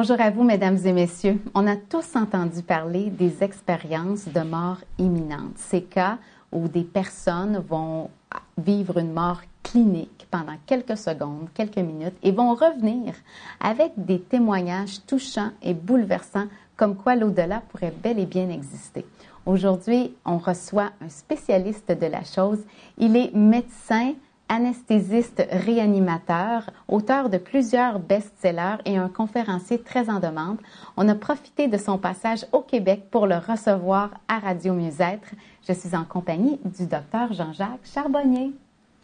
Bonjour à vous, mesdames et messieurs. On a tous entendu parler des expériences de mort imminente. Ces cas où des personnes vont vivre une mort clinique pendant quelques secondes, quelques minutes et vont revenir avec des témoignages touchants et bouleversants comme quoi l'au-delà pourrait bel et bien exister. Aujourd'hui, on reçoit un spécialiste de la chose. Il est médecin, anesthésiste réanimateur, auteur de plusieurs best-sellers et un conférencier très en demande. On a profité de son passage au Québec pour le recevoir à Radio Mieux-être. Je suis en compagnie du docteur Jean-Jacques Charbonnier.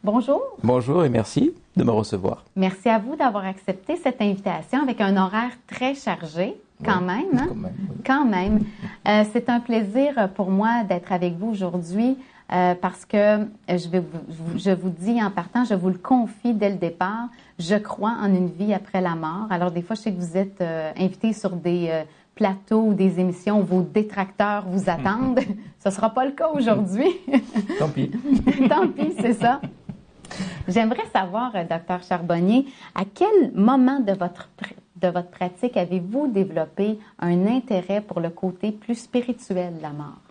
Bonjour. Bonjour et merci de me recevoir. Merci à vous d'avoir accepté cette invitation avec un horaire très chargé. Quand même, hein? Quand même. oui. Quand même. Euh, c'est un plaisir pour moi d'être avec vous aujourd'hui euh, parce que je, vais vous, je vous dis en partant, je vous le confie dès le départ, je crois en une vie après la mort. Alors des fois, je sais que vous êtes euh, invité sur des euh, plateaux ou des émissions où vos détracteurs vous attendent. Ce ne sera pas le cas aujourd'hui. Tant pis. Tant pis, c'est ça. J'aimerais savoir, euh, docteur Charbonnier, à quel moment de votre, de votre pratique avez-vous développé un intérêt pour le côté plus spirituel de la mort?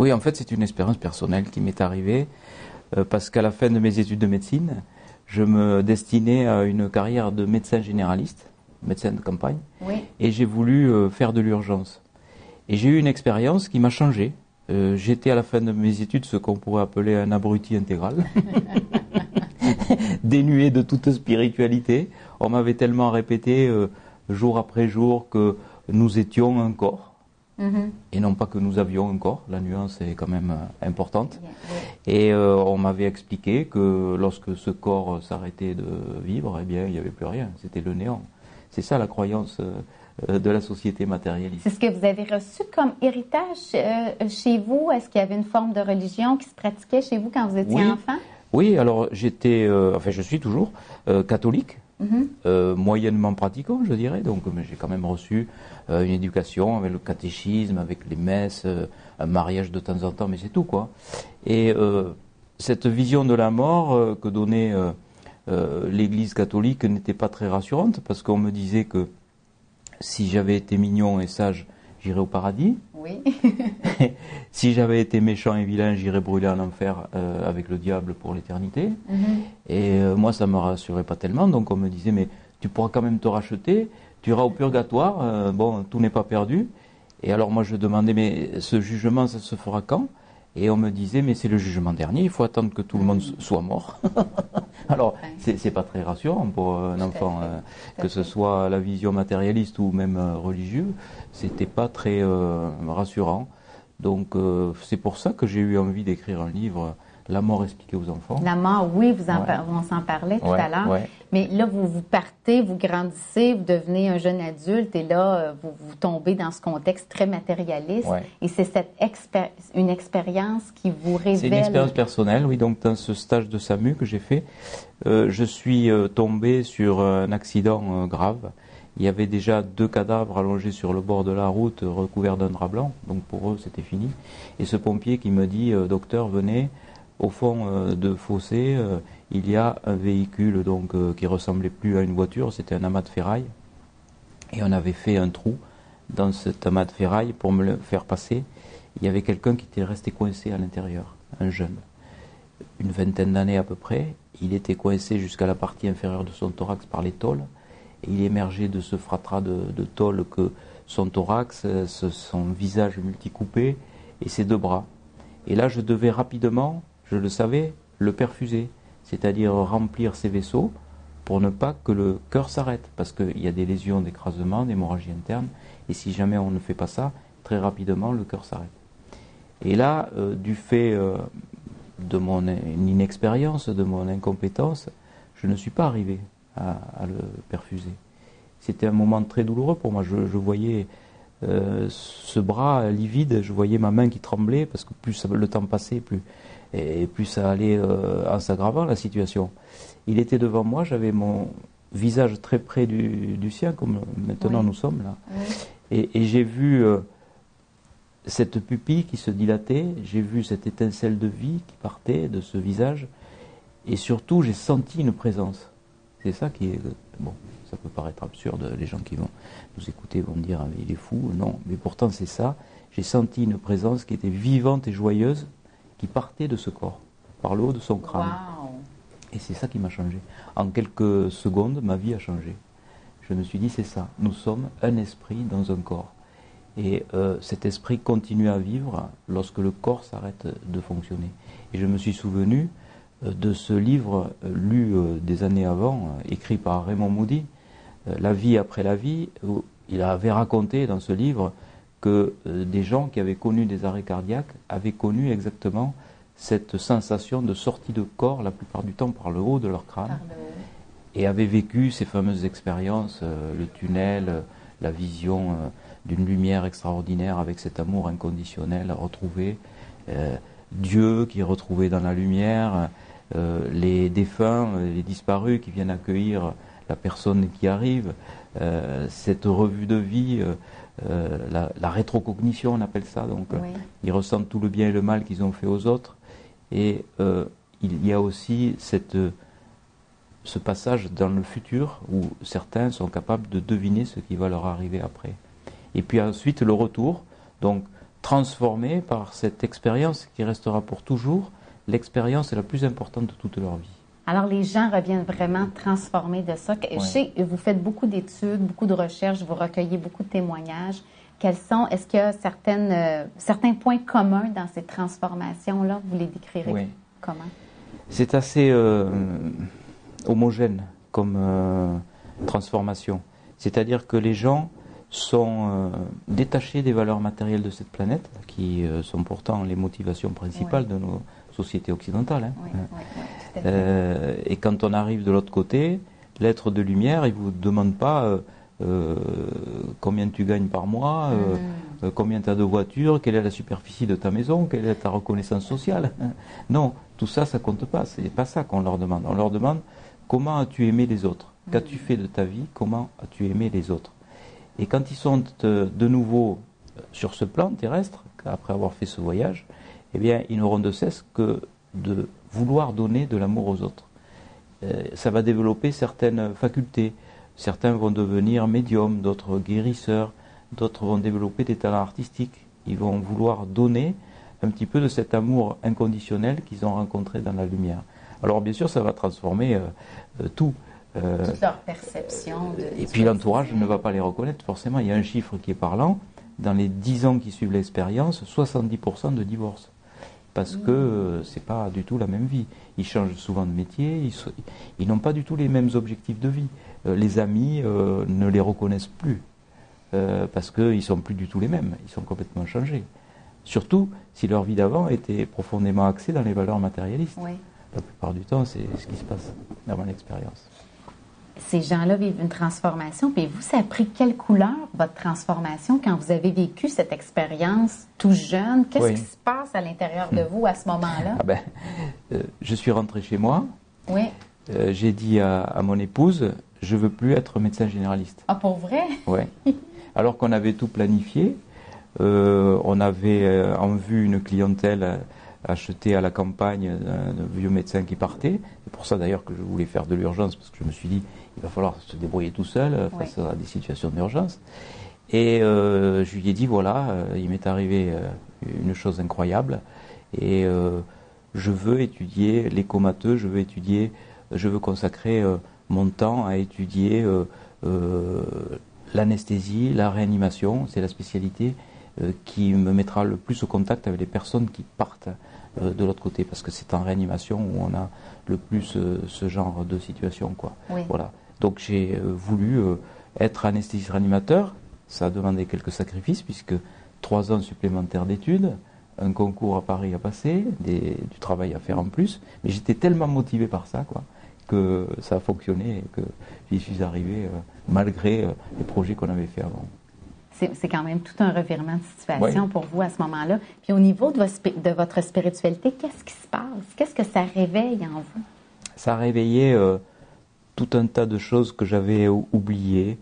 Oui, en fait, c'est une expérience personnelle qui m'est arrivée euh, parce qu'à la fin de mes études de médecine, je me destinais à une carrière de médecin généraliste, médecin de campagne, Oui. et j'ai voulu euh, faire de l'urgence. Et j'ai eu une expérience qui m'a changé. Euh, J'étais à la fin de mes études ce qu'on pourrait appeler un abruti intégral, dénué de toute spiritualité. On m'avait tellement répété euh, jour après jour que nous étions un corps. Mhm. et non pas que nous avions un corps. La nuance est quand même euh, importante. Et euh, on m'avait expliqué que lorsque ce corps s'arrêtait de vivre, eh bien, il n'y avait plus rien. C'était le néant. C'est ça la croyance euh, de la société matérialiste. C'est ce que vous avez reçu comme héritage chez vous? Est-ce qu'il y avait une forme de religion qui se pratiquait chez vous quand vous étiez Oui. enfant? Oui, alors j'étais, euh, enfin je suis toujours euh, catholique, Mhm. euh, moyennement pratiquant, je dirais. Donc j'ai quand même reçu euh, une éducation avec le catéchisme, avec les messes, euh, un mariage de temps en temps, mais c'est tout quoi. Et cette vision de la mort que donnait l'Église catholique n'était pas très rassurante parce qu'on me disait que si j'avais été mignon et sage, j'irais au paradis. Oui. si j'avais été méchant et vilain, j'irais brûler en enfer euh, avec le diable pour l'éternité. Mhm. Et euh, moi, ça me rassurait pas tellement. Donc on me disait, mais tu pourras quand même te racheter, tu iras au purgatoire, euh, bon, tout n'est pas perdu. Et alors moi, je demandais, mais ce jugement, ça se fera quand? Et on me disait, mais c'est le jugement dernier, il faut attendre que tout le monde soit mort. alors, c'est c'est pas très rassurant pour un enfant, euh, que ce soit la vision matérialiste ou même euh, religieux, c'était pas très euh, rassurant. Donc euh, c'est pour ça que j'ai eu envie d'écrire un livre, La mort expliquée aux enfants. La mort, oui, vous en Ouais. par- on s'en parlait tout Ouais, à l'heure. Mais là, vous vous partez, vous grandissez, vous devenez un jeune adulte et là, euh, vous, vous tombez dans ce contexte très matérialiste. Ouais. Et c'est cette une expérience qui vous révèle. C'est une expérience personnelle, oui. Donc dans ce stage de SAMU que j'ai fait, euh, je suis euh, tombé sur un accident euh, grave. Il y avait déjà deux cadavres allongés sur le bord de la route, euh, recouverts d'un drap blanc. Donc pour eux, c'était fini. Et ce pompier qui me dit, euh, docteur, venez. Au fond euh, de fossé, euh, il y a un véhicule donc euh, qui ressemblait plus à une voiture, c'était un amas de ferraille. Et on avait fait un trou dans cet amas de ferraille pour me le faire passer. Il y avait quelqu'un qui était resté coincé à l'intérieur, un jeune, une vingtaine d'années à peu près. Il était coincé jusqu'à la partie inférieure de son thorax par les tôles. Et il émergeait de ce fratras de, tôles que son thorax, son visage multicoupé et ses deux bras. Et là, je devais rapidement, je le savais, le perfuser, c'est-à-dire remplir ses vaisseaux pour ne pas que le cœur s'arrête, parce qu'il y a des lésions d'écrasement, d'hémorragie interne, et si jamais on ne fait pas ça, très rapidement, le cœur s'arrête. Et là, euh, du fait euh, de mon in- inexpérience, de mon incompétence, je ne suis pas arrivé à, le perfuser. C'était un moment très douloureux pour moi. Je, voyais euh, ce bras livide, je voyais ma main qui tremblait parce que plus le temps passait, plus et plus ça allait euh, en s'aggravant la situation. Il était devant moi, j'avais mon visage très près du, du sien, comme maintenant Oui. nous sommes là. Oui. Et, et j'ai vu euh, cette pupille qui se dilatait, j'ai vu cette étincelle de vie qui partait de ce visage, et surtout j'ai senti une présence. C'est ça qui est bon. Ça peut paraître absurde, les gens qui vont nous écouter vont dire ah, il est fou. Non, mais pourtant c'est ça. J'ai senti une présence qui était vivante et joyeuse, qui partait de ce corps, par le haut de son crâne. Et c'est ça qui m'a changé. En quelques secondes, ma vie a changé. Je me suis dit c'est ça. Nous sommes un esprit dans un corps. Et euh, cet esprit continue à vivre lorsque le corps s'arrête de fonctionner. Et je me suis souvenu euh, de ce livre euh, lu des années avant, écrit par Raymond Moody, La vie après la vie, où il avait raconté dans ce livre que des gens qui avaient connu des arrêts cardiaques avaient connu exactement cette sensation de sortie de corps, la plupart du temps par le haut de leur crâne, et avaient vécu ces fameuses expériences, le tunnel, la vision d'une lumière extraordinaire avec cet amour inconditionnel retrouvé, euh, Dieu qui est retrouvé dans la lumière, euh, les défunts, les disparus qui viennent accueillir la personne qui arrive, euh, cette revue de vie, la, rétrocognition on appelle ça, donc ils ressentent tout le bien et le mal qu'ils ont fait aux autres, et il y a aussi cette ce passage dans le futur où certains sont capables de deviner ce qui va leur arriver après. Et puis ensuite le retour, donc transformé par cette expérience qui restera pour toujours l'expérience la plus importante de toute leur vie. Alors les gens reviennent vraiment transformés de ça. Je sais, vous faites beaucoup d'études, beaucoup de recherches, vous recueillez beaucoup de témoignages. Quels sont, est-ce qu'il y a certaines, euh, certains points communs dans ces transformations-là? Vous les décrirez comment? C'est assez euh, homogène comme euh, transformation. C'est-à-dire que les gens sont détachés des valeurs matérielles de cette planète, qui sont pourtant les motivations principales de nos sociétés occidentales. Hein. Euh, et quand on arrive de l'autre côté, l'être de lumière, il ne vous demande pas combien tu gagnes par mois, mm. combien tu as de voitures, quelle est la superficie de ta maison, quelle est ta reconnaissance sociale. non, tout ça, ça compte pas. Ce n'est pas ça qu'on leur demande. On leur demande comment as-tu aimé les autres? Qu'as-tu mm. fait de ta vie? Comment as-tu aimé les autres? Et quand ils sont de nouveau sur ce plan terrestre, après avoir fait ce voyage, eh bien, ils n'auront de cesse que de vouloir donner de l'amour aux autres. Euh, ça va développer certaines facultés. Certains vont devenir médiums, d'autres guérisseurs, d'autres vont développer des talents artistiques. Ils vont vouloir donner un petit peu de cet amour inconditionnel qu'ils ont rencontré dans la lumière. Alors bien sûr, ça va transformer euh, euh, tout. Euh, Toute leur perception. et puis l'entourage ne va pas les reconnaître forcément. Il y a un chiffre qui est parlant. Dans les 10 ans qui suivent l'expérience, 70% de divorce. Parce que euh, c'est pas du tout la même vie. Ils changent souvent de métier, ils, n'ont pas du tout les mêmes objectifs de vie. Euh, les amis ne les reconnaissent plus. parce qu'ils sont plus du tout les mêmes. Ils sont complètement changés. Surtout si leur vie d'avant était profondément axée dans les valeurs matérialistes. La plupart du temps, c'est ce qui se passe dans mon expérience ces gens-là vivent une transformation. Puis vous, ça a pris quelle couleur, votre transformation, quand vous avez vécu cette expérience tout jeune? Qu'est-ce qui se passe à l'intérieur de vous à ce moment-là? Ah ben, euh, je suis rentré chez moi. Oui. Euh, j'ai dit à, mon épouse, je veux plus être médecin généraliste. Ah, pour vrai? Oui. Alors qu'on avait tout planifié. Euh, on avait en vue une clientèle acheté à la campagne d'un vieux médecin qui partait. C'est pour ça d'ailleurs que je voulais faire de l'urgence, parce que je me suis dit, il va falloir se débrouiller tout seul euh, face à des situations d'urgence. Et euh, je lui ai dit, voilà, euh, il m'est arrivé une chose incroyable, et je veux étudier les comateux, je veux étudier, je veux consacrer mon temps à étudier l'anesthésie, la réanimation, c'est la spécialité qui me mettra le plus au contact avec les personnes qui partent de l'autre côté, parce que c'est en réanimation où on a le plus ce genre de situation. Quoi. Voilà. Donc j'ai euh, voulu être anesthésiste réanimateur. Ça a demandé quelques sacrifices, puisque trois ans supplémentaires d'études, un concours à Paris à passer, du travail à faire en plus. Mais j'étais tellement motivé par ça, quoi, que ça a fonctionné et que j'y suis arrivé malgré les projets qu'on avait fait avant c'est quand même tout un revirement de situation pour vous à ce moment-là. Puis au niveau de, votre spiritualité, qu'est-ce qui se passe? Qu'est-ce que ça réveille en vous? Ça a réveillé euh, tout un tas de choses que j'avais oubliées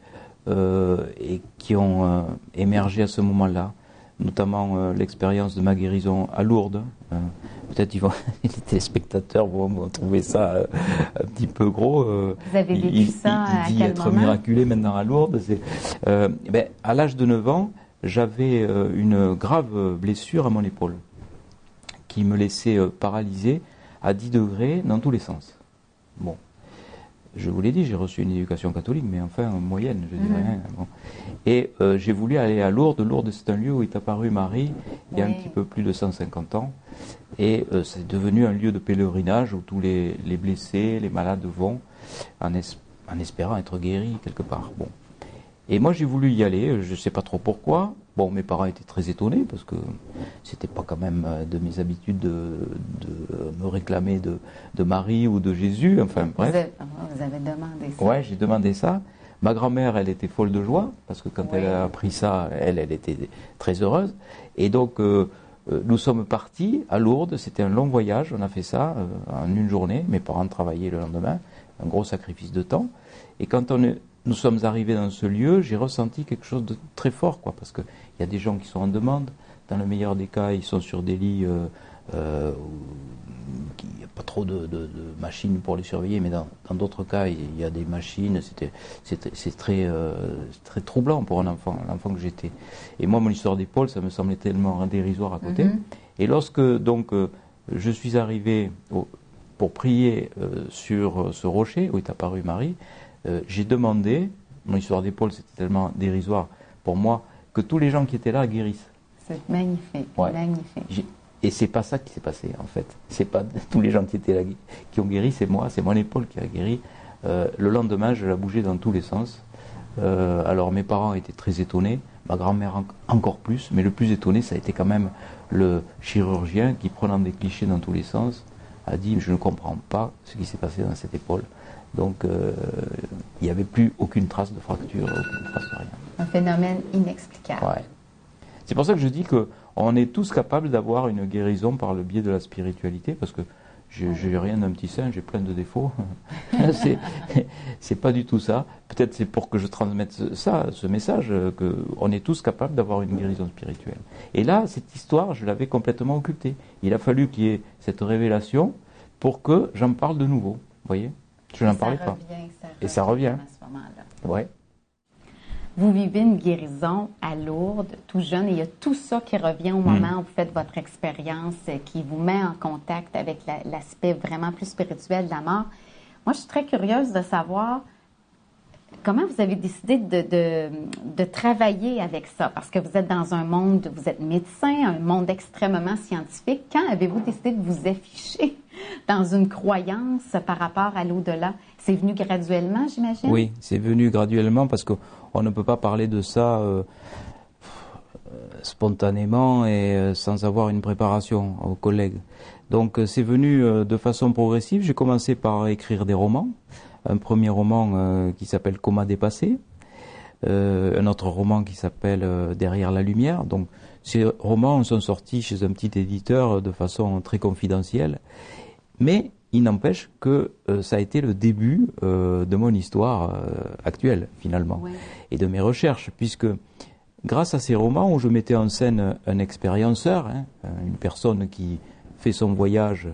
euh, et qui ont euh, émergé à ce moment-là, notamment l'expérience de ma guérison à Lourdes. peut-être les téléspectateurs vont, trouver ça euh, un petit peu gros. Vous avez vécu il, ça il, dit être miraculé maintenant à Lourdes. ben, à l'âge de 9 ans, j'avais une grave blessure à mon épaule qui me laissait paralysé à 10 degrés dans tous les sens. Bon. Je vous l'ai dit, j'ai reçu une éducation catholique, mais enfin moyenne, je dirais. Mhm. Hein, Et euh, j'ai voulu aller à Lourdes. Lourdes, c'est un lieu où est apparue Marie il y a un petit peu plus de 150 ans. Et euh, c'est devenu un lieu de pèlerinage où tous les, blessés, les malades vont en, en espérant être guéris quelque part. Bon. Et moi, j'ai voulu y aller, je ne sais pas trop pourquoi. Bon, mes parents étaient très étonnés parce que c'était pas quand même euh, de mes habitudes de, me réclamer de, Marie ou de Jésus. Enfin, bref. Vous avez, demandé ça. Ouais, j'ai demandé ça. Ma grand-mère, elle était folle de joie parce que quand elle a appris ça, elle, elle était très heureuse. Et donc, euh, euh, nous sommes partis à Lourdes. C'était un long voyage. On a fait ça en une journée. Mes parents travaillaient le lendemain. Un gros sacrifice de temps. Et quand on est, nous sommes arrivés dans ce lieu, j'ai ressenti quelque chose de très fort, quoi, parce qu'il y a des gens qui sont en demande. Dans le meilleur des cas, ils sont sur des lits euh, euh, où il n'y a pas trop de, machines pour les surveiller, mais dans d'autres cas, il y a des machines. c'est très, euh, très troublant pour un enfant, l'enfant que j'étais. Et moi, mon histoire d'épaule, ça me semblait tellement dérisoire à côté. Mm-hmm. Et lorsque donc je suis arrivé pour prier sur ce rocher où est apparue Marie, j'ai demandé, mon histoire d'épaule c'était tellement dérisoire pour moi, que tous les gens qui étaient là guérissent. C'est magnifique, magnifique. Et c'est pas ça qui s'est passé en fait. C'est pas tous les gens qui étaient là qui ont guéri, c'est moi, c'est mon épaule qui a guéri. Euh, le lendemain, je la bougeais dans tous les sens. Euh, alors mes parents étaient très étonnés, ma grand-mère encore plus, mais le plus étonné, ça a été quand même le chirurgien qui, prenant des clichés dans tous les sens, a dit Je ne comprends pas ce qui s'est passé dans cette épaule. Donc euh, il n'y avait plus aucune trace de fracture, aucune trace de rien. Un phénomène inexplicable. Ouais. C'est pour ça que je dis qu'on est tous capables d'avoir une guérison par le biais de la spiritualité, parce que j'ai rien d'un petit saint, j'ai plein de défauts. c'est pas du tout ça. Peut-être c'est pour que je transmette ça, ce message, qu'on est tous capables d'avoir une guérison spirituelle. Et là, cette histoire, je l'avais complètement occultée. Il a fallu qu'il y ait cette révélation pour que j'en parle de nouveau. Vous voyez je n'en parlais pas. Et ça revient. À ce moment-là. Ouais. Vous vivez une guérison à Lourdes, tout jeune, et il y a tout ça qui revient au moment hmm. où vous faites votre expérience, euh, qui vous met en contact avec l'aspect vraiment plus spirituel de la mort. Moi, je suis très curieuse de savoir comment vous avez décidé de, travailler avec ça? Parce que vous êtes dans un monde, vous êtes médecin, un monde extrêmement scientifique. Quand avez-vous décidé de vous afficher dans une croyance par rapport à l'au-delà? C'est venu graduellement, j'imagine? Oui, c'est venu graduellement parce qu'on ne peut pas parler de ça euh, spontanément et euh, sans avoir une préparation aux collègues. Donc euh, c'est venu de façon progressive. J'ai commencé par écrire des romans un premier roman euh, qui s'appelle Coma dépassé, euh, un autre roman qui s'appelle euh, Derrière la lumière. Donc ces romans sont sortis chez un petit éditeur de façon très confidentielle, mais il n'empêche que ça a été le début de mon histoire actuelle finalement et de mes recherches, puisque grâce à ces romans où je mettais en scène un expérienceur, hein, une personne qui fait son voyage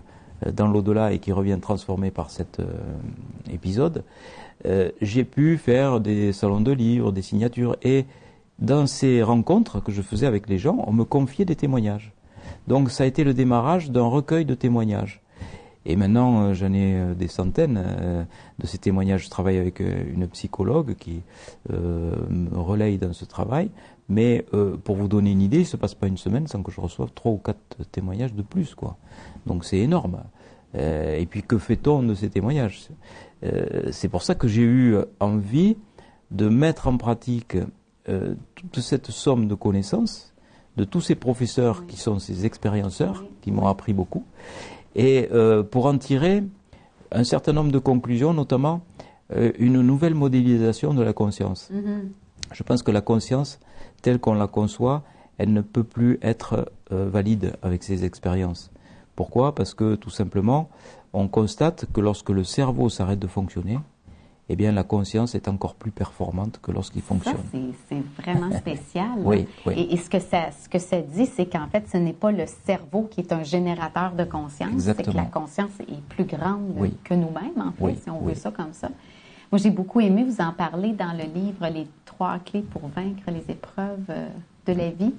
dans l'au-delà et qui revient transformé par cet euh, épisode, euh, j'ai pu faire des salons de livres, des signatures. Et dans ces rencontres que je faisais avec les gens, on me confiait des témoignages. Donc ça a été le démarrage d'un recueil de témoignages. Et maintenant, j'en ai des centaines de ces témoignages. Je travaille avec une psychologue qui me relaye dans ce travail. Mais pour vous donner une idée, il ne se passe pas une semaine sans que je reçoive trois ou quatre témoignages de plus. quoi. Donc c'est énorme. Euh, et puis que fait-on de ces témoignages? Euh, C'est pour ça que j'ai eu envie de mettre en pratique euh, toute cette somme de connaissances de tous ces professeurs qui sont ces expérienceurs, qui m'ont appris beaucoup, et pour en tirer un certain nombre de conclusions, notamment une nouvelle modélisation de la conscience. Mm-hmm. Je pense que la conscience, telle qu'on la conçoit, elle ne peut plus être valide avec ces expériences. Pourquoi? Parce que tout simplement, on constate que lorsque le cerveau s'arrête de fonctionner, eh bien la conscience est encore plus performante que lorsqu'il fonctionne. C'est vraiment spécial. oui, Et, ce, que ça, ce que ça dit, c'est qu'en fait, ce n'est pas le cerveau qui est un générateur de conscience, c'est que la conscience est plus grande que nous-mêmes, en fait, si on veut ça comme ça. Moi, j'ai beaucoup aimé vous en parler dans le livre Les trois clés pour vaincre les épreuves euh, de la vie.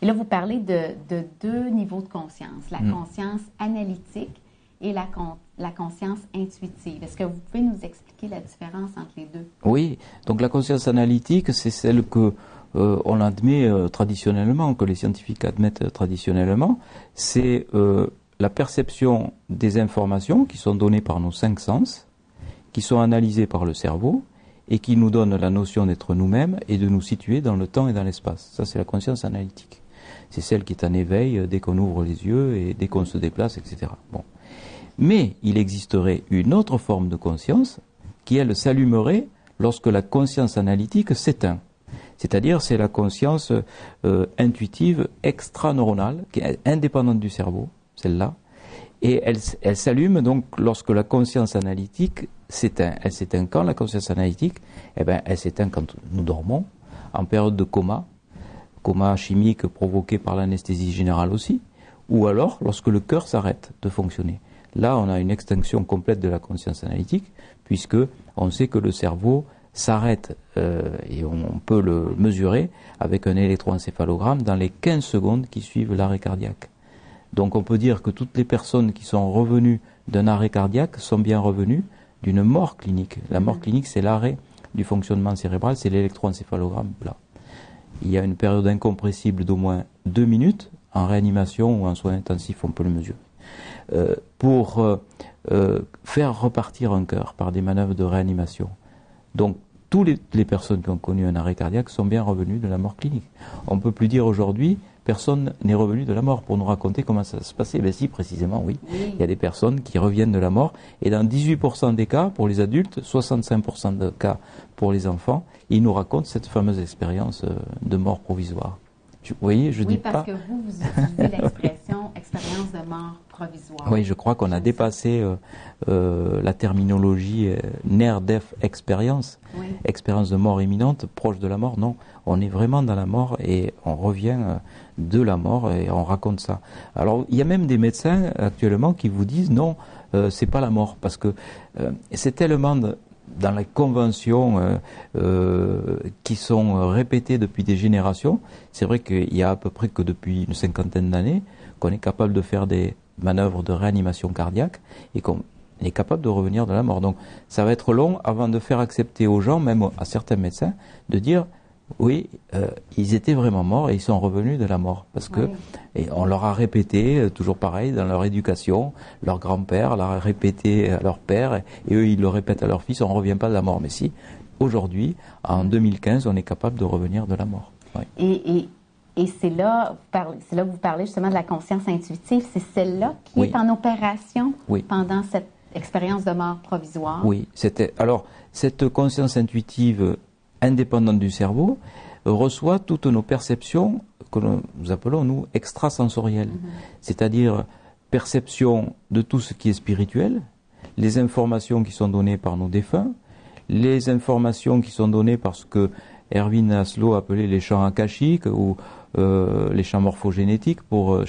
Et là, vous parlez de, deux niveaux de conscience, la mm. conscience analytique et la, la conscience intuitive. Est-ce que vous pouvez nous expliquer la différence entre les deux? Oui, donc la conscience analytique, c'est celle que euh, on admet euh, traditionnellement, que les scientifiques admettent traditionnellement, c'est la perception des informations qui sont données par nos cinq sens, qui sont analysées par le cerveau et qui nous donnent la notion d'être nous-mêmes et de nous situer dans le temps et dans l'espace. Ça, c'est la conscience analytique. C'est celle qui est en éveil euh, dès qu'on ouvre les yeux et dès qu'on se déplace, etc. Bon. Mais il existerait une autre forme de conscience qui, elle, s'allumerait lorsque la conscience analytique s'éteint. C'est-à-dire, c'est la conscience euh, intuitive extraneuronale, qui est indépendante du cerveau, celle-là, et elle, s'allume donc lorsque la conscience analytique s'éteint. Elle s'éteint quand la conscience analytique Eh bien, elle s'éteint quand nous dormons, en période de coma, coma chimique provoqué par l'anesthésie générale aussi, ou alors lorsque le cœur s'arrête de fonctionner. Là, on a une extinction complète de la conscience analytique, puisque on sait que le cerveau s'arrête, euh, et on, peut le mesurer avec un électroencéphalogramme dans les 15 secondes qui suivent l'arrêt cardiaque. Donc on peut dire que toutes les personnes qui sont revenues d'un arrêt cardiaque sont bien revenues d'une mort clinique. La mort mm. clinique, c'est l'arrêt du fonctionnement cérébral, c'est l'électroencéphalogramme là. Il y a une période incompressible d'au moins deux minutes en réanimation ou en soins intensifs, on peut le mesurer. Euh, pour euh, euh, faire repartir un cœur par des manœuvres de réanimation. Donc, toutes les, les, personnes qui ont connu un arrêt cardiaque sont bien revenues de la mort clinique. On ne peut plus dire aujourd'hui personne n'est revenu de la mort pour nous raconter comment ça se passait. Ben si, précisément, oui. Il y a des personnes qui reviennent de la mort. Et dans 18% des cas, pour les adultes, 65% des cas pour les enfants, ils nous racontent cette fameuse expérience euh, de mort provisoire. vous voyez, je dis pas... parce que vous, vous utilisez l'expression expérience de mort provisoire. Oui, je crois qu'on a dépassé euh, euh, la terminologie near death experience, expérience de mort imminente, proche de la mort. Non, on est vraiment dans la mort et on revient de la mort et on raconte ça. Alors il y a même des médecins actuellement qui vous disent non, euh, c'est pas la mort parce que euh, c'est tellement dans les conventions euh, qui sont répétées depuis des générations. C'est vrai qu'il y a à peu près que depuis une cinquantaine d'années qu'on est capable de faire des manœuvres de réanimation cardiaque et qu'on est capable de revenir de la mort. Donc ça va être long avant de faire accepter aux gens, même à certains médecins, de dire oui, euh, ils étaient vraiment morts et ils sont revenus de la mort. Parce que et on leur a répété, euh, toujours pareil, dans leur éducation, leur grand-père leur a répété à leur père, et, eux ils le répètent à leur fils, on ne revient pas de la mort. Mais si, aujourd'hui, en 2015, on est capable de revenir de la mort. Et, et, c'est là, c'est là que vous parlez justement de la conscience intuitive, c'est celle-là qui est en opération pendant cette expérience de mort provisoire? Oui, c'était. Alors, cette conscience intuitive indépendante du cerveau, reçoit toutes nos perceptions que nous appelons, nous, extrasensorielles. Mm-hmm. C'est-à-dire perception de tout ce qui est spirituel, les informations qui sont données par nos défunts, les informations qui sont données par ce que Erwin Aslo appelait les champs akashiques ou euh, les champs morphogénétiques pour euh,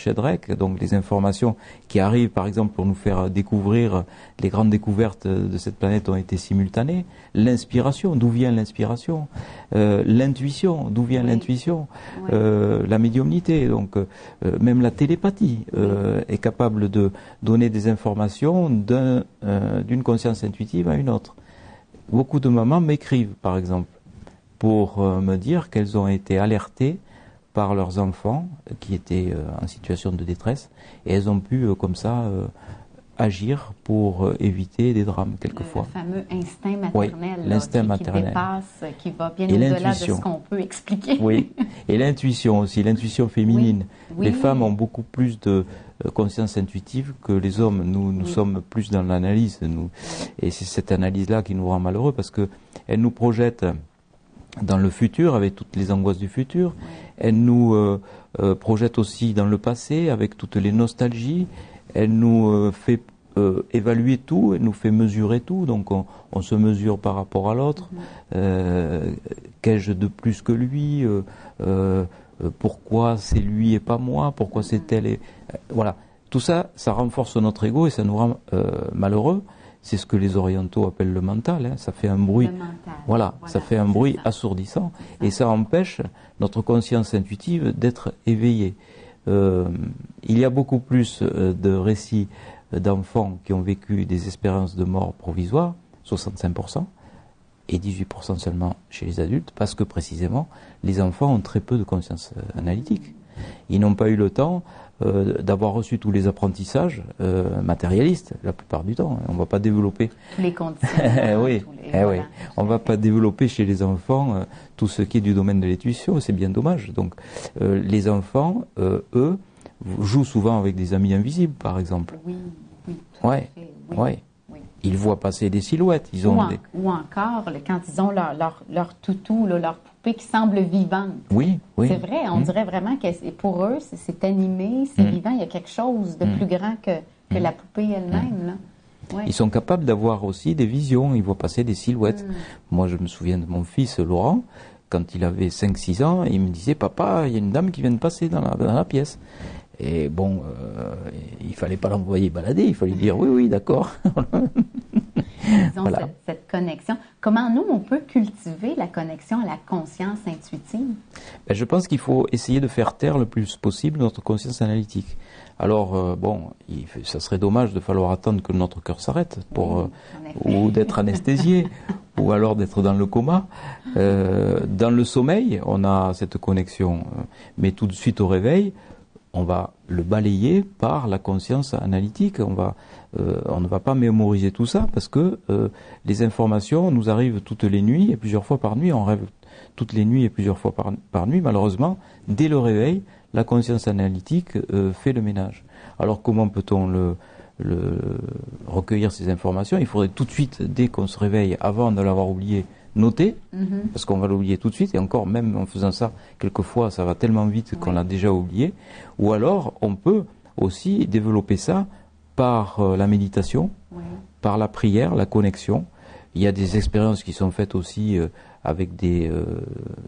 donc les informations qui arrivent par exemple pour nous faire découvrir les grandes découvertes de cette planète ont été simultanées, l'inspiration, d'où vient l'inspiration, euh, l'intuition, d'où vient l'intuition, euh, la médiumnité, donc même la télépathie est capable de donner des informations d'une conscience intuitive à une autre. Beaucoup de mamans m'écrivent par exemple pour me dire qu'elles ont été alertées par leurs enfants qui étaient euh, en situation de détresse et elles ont pu euh, comme ça euh, agir pour éviter des drames quelquefois. Le fameux instinct maternel, oui, l'instinct maternel. qui dépasse, qui va bien au-delà de ce qu'on peut expliquer. Oui, et l'intuition aussi, l'intuition féminine. Les femmes ont beaucoup plus de conscience intuitive que les hommes. Nous, nous sommes plus dans l'analyse, nous, et c'est cette analyse-là qui nous rend malheureux parce que elle nous projette dans le futur, avec toutes les angoisses du futur. Elle nous euh, euh, projette aussi dans le passé, avec toutes les nostalgies. Elle nous euh, fait évaluer tout, elle nous fait mesurer tout, donc on, se mesure par rapport à l'autre. Mhm. Euh, qu'ai-je de plus que lui? Pourquoi c'est lui et pas moi? Pourquoi c'est elle et voilà. Tout ça, ça renforce notre ego et ça nous rend malheureux. C'est ce que les orientaux appellent le mental. Hein. Ça fait un bruit. Voilà, ça fait un bruit assourdissant et ça empêche notre conscience intuitive d'être éveillée. Euh, il y a beaucoup plus euh, de récits d'enfants qui ont vécu des expériences de mort provisoire, 65%, et 18% seulement chez les adultes, parce que précisément, les enfants ont très peu de conscience euh, analytique. Ils n'ont pas eu le temps euh, d'avoir reçu tous les apprentissages euh, matérialistes la plupart du temps. On ne va pas développer les conditions. oui, eh oui. On va pas développer chez les enfants euh, tout ce qui est du domaine de l'intuition. C'est bien dommage. Donc les enfants, eux, jouent souvent avec des amis invisibles, par exemple. Oui, oui. Ouais, oui. Ils voient passer des silhouettes. Ils ont ou, encore, quand ils ont leur, leur, leur toutou, leur qui semble vivante. Oui, oui. C'est vrai, on mm. dirait vraiment que pour eux, c'est animé, c'est mm. vivant, il y a quelque chose de mm. plus grand que, que la poupée elle-même. Ils sont capables d'avoir aussi des visions, ils voient passer des silhouettes. Moi, je me souviens de mon fils Laurent, quand il avait 5-6 ans, il me disait Papa, il y a une dame qui vient de passer dans la, dans la pièce. Et bon, euh, il fallait pas l'envoyer balader, il fallait dire oui, oui, d'accord. Ils ont cette, connexion. Comment nous, on peut cultiver la connexion à la conscience intuitive? Ben, je pense qu'il faut essayer de faire taire le plus possible notre conscience analytique. Alors, euh, bon, il, ça serait dommage de falloir attendre que notre cœur s'arrête pour, euh, ou d'être anesthésié, ou alors d'être dans le coma. dans le sommeil, on a cette connexion, mais tout de suite au réveil, on va le balayer par la conscience analytique. On, va, euh, on ne va pas mémoriser tout ça parce que euh, les informations nous arrivent toutes les nuits et plusieurs fois par nuit. On rêve toutes les nuits et plusieurs fois par, nuit. Malheureusement, dès le réveil, la conscience analytique euh, fait le ménage. Alors comment peut-on le, le, recueillir ces informations? Il faudrait tout de suite, dès qu'on se réveille, avant de l'avoir oublié, noter, mhm. parce qu'on va l'oublier tout de suite, et encore même en faisant ça, quelquefois ça va tellement vite qu'on l'a déjà oublié, ou alors on peut aussi développer ça par euh, la méditation, par la prière, la connexion. Il y a des expériences qui sont faites aussi euh, avec des euh,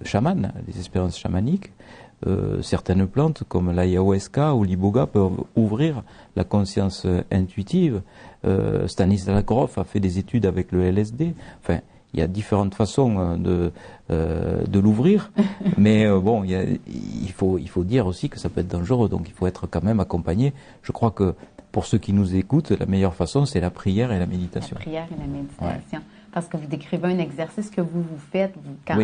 chamans, des expériences chamaniques. certaines plantes comme l'ayahuasca ou l'iboga peuvent ouvrir la conscience intuitive. Stanislas Grof a fait des études avec le LSD. Enfin, il y a différentes façons euh, de, euh, de l'ouvrir, mais euh, bon, il, faut, il faut dire aussi que ça peut être dangereux, donc il faut être quand même accompagné. Je crois que pour ceux qui nous écoutent, la meilleure façon, c'est la prière et la méditation. La prière et la méditation. Parce que vous décrivez un exercice que vous vous faites vous, quand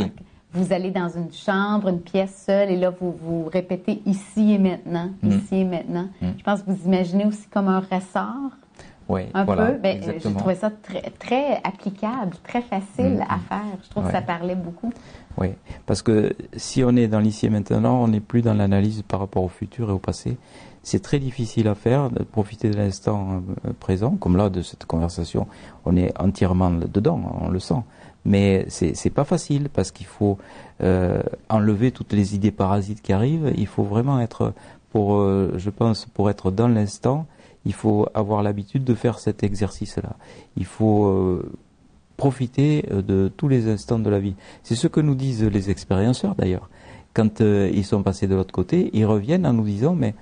vous allez dans une chambre, une pièce seule, et là, vous vous répétez ici et maintenant, mm. ici et maintenant. Mm. Je pense que vous imaginez aussi comme un ressort. Oui, un peu. Ben, je trouvais ça très, très applicable, très facile mm-hmm. à faire. Je trouve que ça parlait beaucoup. Oui, parce que si on est dans l'ici et maintenant, on n'est plus dans l'analyse par rapport au futur et au passé. C'est très difficile à faire, de profiter de l'instant euh, présent, comme là de cette conversation. On est entièrement dedans, on le sent. Mais c'est pas facile parce qu'il faut euh, enlever toutes les idées parasites qui arrivent. Il faut vraiment être, pour, euh, je pense, pour être dans l'instant, il faut avoir l'habitude de faire cet exercice-là. Il faut euh, profiter euh, de tous les instants de la vie. C'est ce que nous disent les expérienceurs d'ailleurs. Quand euh, ils sont passés de l'autre côté, ils reviennent en nous disant mais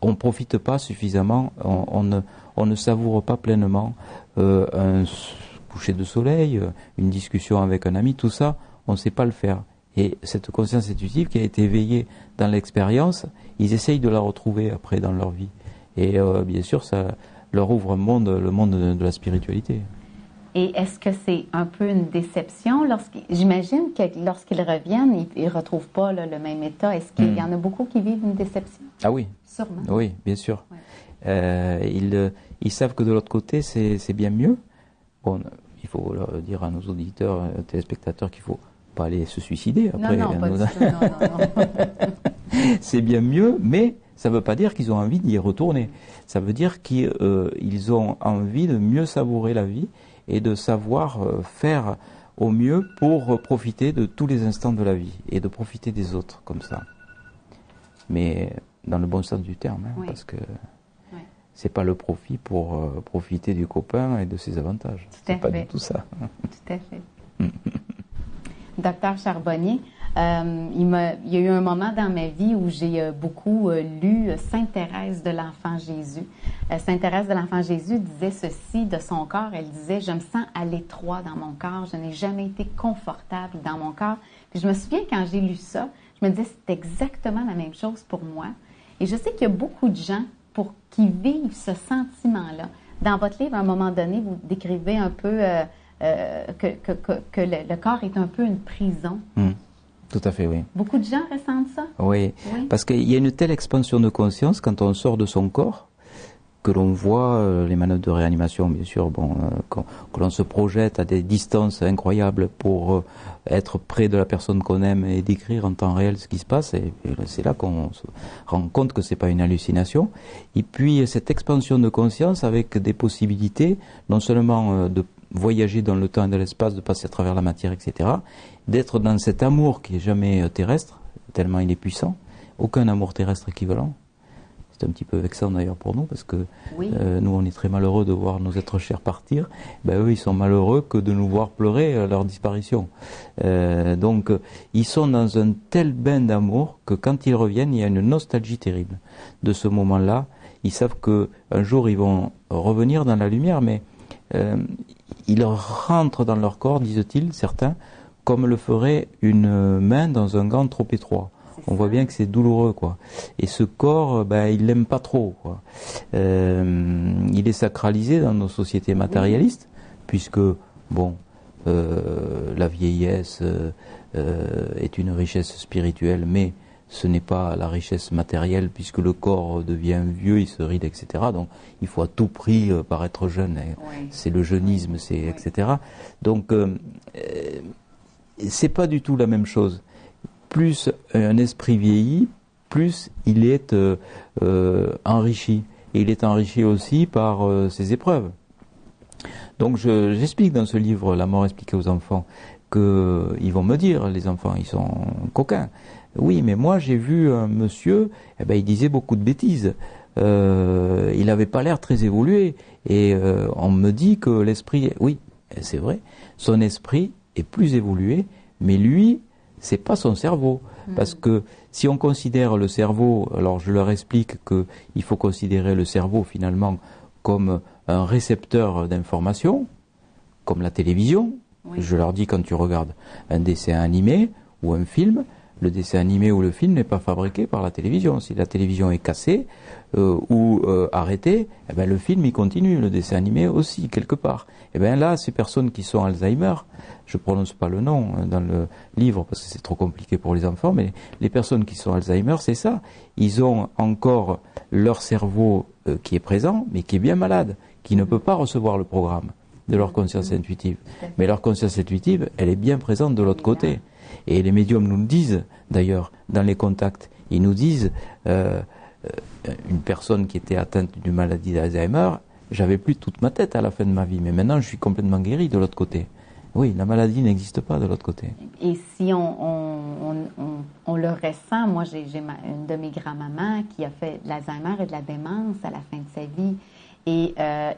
on ne profite pas suffisamment, on, ne, savoure pas pleinement un coucher de soleil, une discussion avec un ami, tout ça, on ne sait pas le faire. Et cette conscience intuitive qui a été éveillée dans l'expérience, ils essayent de la retrouver après dans leur vie. Et euh, bien sûr, ça leur ouvre monde, le monde de, la spiritualité. Et est-ce que c'est un peu une déception J'imagine que lorsqu'ils reviennent, ils ne retrouvent pas le même état. Est-ce qu'il y hmm. en a beaucoup qui vivent une déception? Ah oui. Sûrement. Oui, bien sûr. Euh, ils, ils, savent que de l'autre côté, c'est bien mieux. Bon, il faut dire à nos auditeurs, euh, téléspectateurs qu'il ne faut pas aller se suicider après. Non, non, pas du tout. Non, non, non. c'est bien mieux, mais ça ne veut pas dire qu'ils ont envie d'y retourner. Ça veut dire qu'ils euh, ont envie de mieux savourer la vie et de savoir euh, faire au mieux pour profiter de tous les instants de la vie et de profiter des autres comme ça. Mais dans le bon sens du terme, hein, parce que c'est pas le profit pour euh, profiter du copain et de ses avantages. C'est pas fait. du tout ça. Tout à fait. Docteur Charbonnier, euh, il, y a eu un moment dans ma vie où j'ai euh, beaucoup euh, lu Sainte Thérèse de l'Enfant Jésus. Sainte Thérèse de l'Enfant Jésus disait ceci de son corps. Elle disait Je me sens à l'étroit dans mon corps. Je n'ai jamais été confortable dans mon corps. Puis je me souviens quand j'ai lu ça, je me disais c'est exactement la même chose pour moi. Et je sais qu'il y a beaucoup de gens pour qui vivent ce sentiment-là. Dans votre livre, à un moment donné, vous décrivez un peu que, le corps est un peu une prison. Hmm. Tout à fait, oui. Beaucoup de gens ressentent ça? Oui, Oui. parce qu'il y a une telle expansion de conscience quand on sort de son corps que l'on voit euh, les manœuvres de réanimation, bien sûr, bon, euh, que l'on se projette à des distances incroyables pour euh, être près de la personne qu'on aime et décrire en temps réel ce qui se passe. Et, et c'est là qu'on se rend compte que c'est pas une hallucination. Et puis cette expansion de conscience avec des possibilités, non seulement de voyager dans le temps et dans l'espace, de passer à travers la matière, etc., d'être dans cet amour qui est jamais euh, terrestre, tellement il est puissant. Aucun amour terrestre équivalent. C'est un petit peu vexant d'ailleurs pour nous parce que Oui. euh, nous on est très malheureux de voir nos êtres chers partir. Ben eux ils sont malheureux que de nous voir pleurer à leur disparition. Euh, donc ils sont dans un tel bain d'amour que quand ils reviennent il y a une nostalgie terrible de ce moment-là. Ils savent que un jour ils vont revenir dans la lumière, mais euh, ils rentrent dans leur corps, disent-ils certains, comme le ferait une main dans un gant trop étroit. On voit bien que c'est douloureux, quoi. Et ce corps, ben, il l'aime pas trop, quoi. Euh, il est sacralisé dans nos sociétés matérialistes, puisque, bon, euh, la vieillesse euh, euh, est une richesse spirituelle, mais ce n'est pas la richesse matérielle, puisque le corps devient vieux, il se ride, etc. Donc, il faut à tout prix euh, paraître jeune. Oui. c'est le jeunisme, c'est Oui. etc. Donc euh, euh, c'est pas du tout la même chose. Plus un esprit vieillit, plus il est euh, enrichi. Et il est enrichi aussi par ses épreuves. Donc je- j'explique dans ce livre La mort expliquée aux enfants que ils vont me dire les enfants ils sont coquins. Oui, mais moi j'ai vu un monsieur, eh ben il disait beaucoup de bêtises. Euh, il n'avait pas l'air très évolué et euh, on me dit que l'esprit, oui, c'est vrai, son esprit est plus évolué, mais lui, c'est pas son cerveau, parce que si on considère le cerveau, alors je leur explique que il faut considérer le cerveau finalement comme un récepteur d'informations, comme la télévision. Oui. Je leur dis quand tu regardes un dessin animé ou un film, le dessin animé ou le film n'est pas fabriqué par la télévision. Si la télévision est cassée euh, ou euh, arrêtée, eh ben, le film il continue, le dessin animé aussi quelque part. Et bien là, ces personnes qui sont Alzheimer, je prononce pas le nom hein, dans le livre parce que c'est trop compliqué pour les enfants, mais les personnes qui sont Alzheimer, c'est ça. Ils ont encore leur cerveau euh, qui est présent, mais qui est bien malade, qui ne peut pas recevoir le programme de leur conscience intuitive. Mais leur conscience intuitive, elle est bien présente de l'autre côté. Et les médiums nous le disent, d'ailleurs, dans les contacts. Ils nous disent, euh, euh, une personne qui était atteinte d'une maladie d'Alzheimer, j'avais plus toute ma tête à la fin de ma vie, mais maintenant je suis complètement guéri de l'autre côté. Oui, la maladie n'existe pas de l'autre côté. Et si on, le ressent, moi j'ai une de mes grand-mamans qui a fait de l'Alzheimer et de la démence à la fin de sa vie. Et, euh,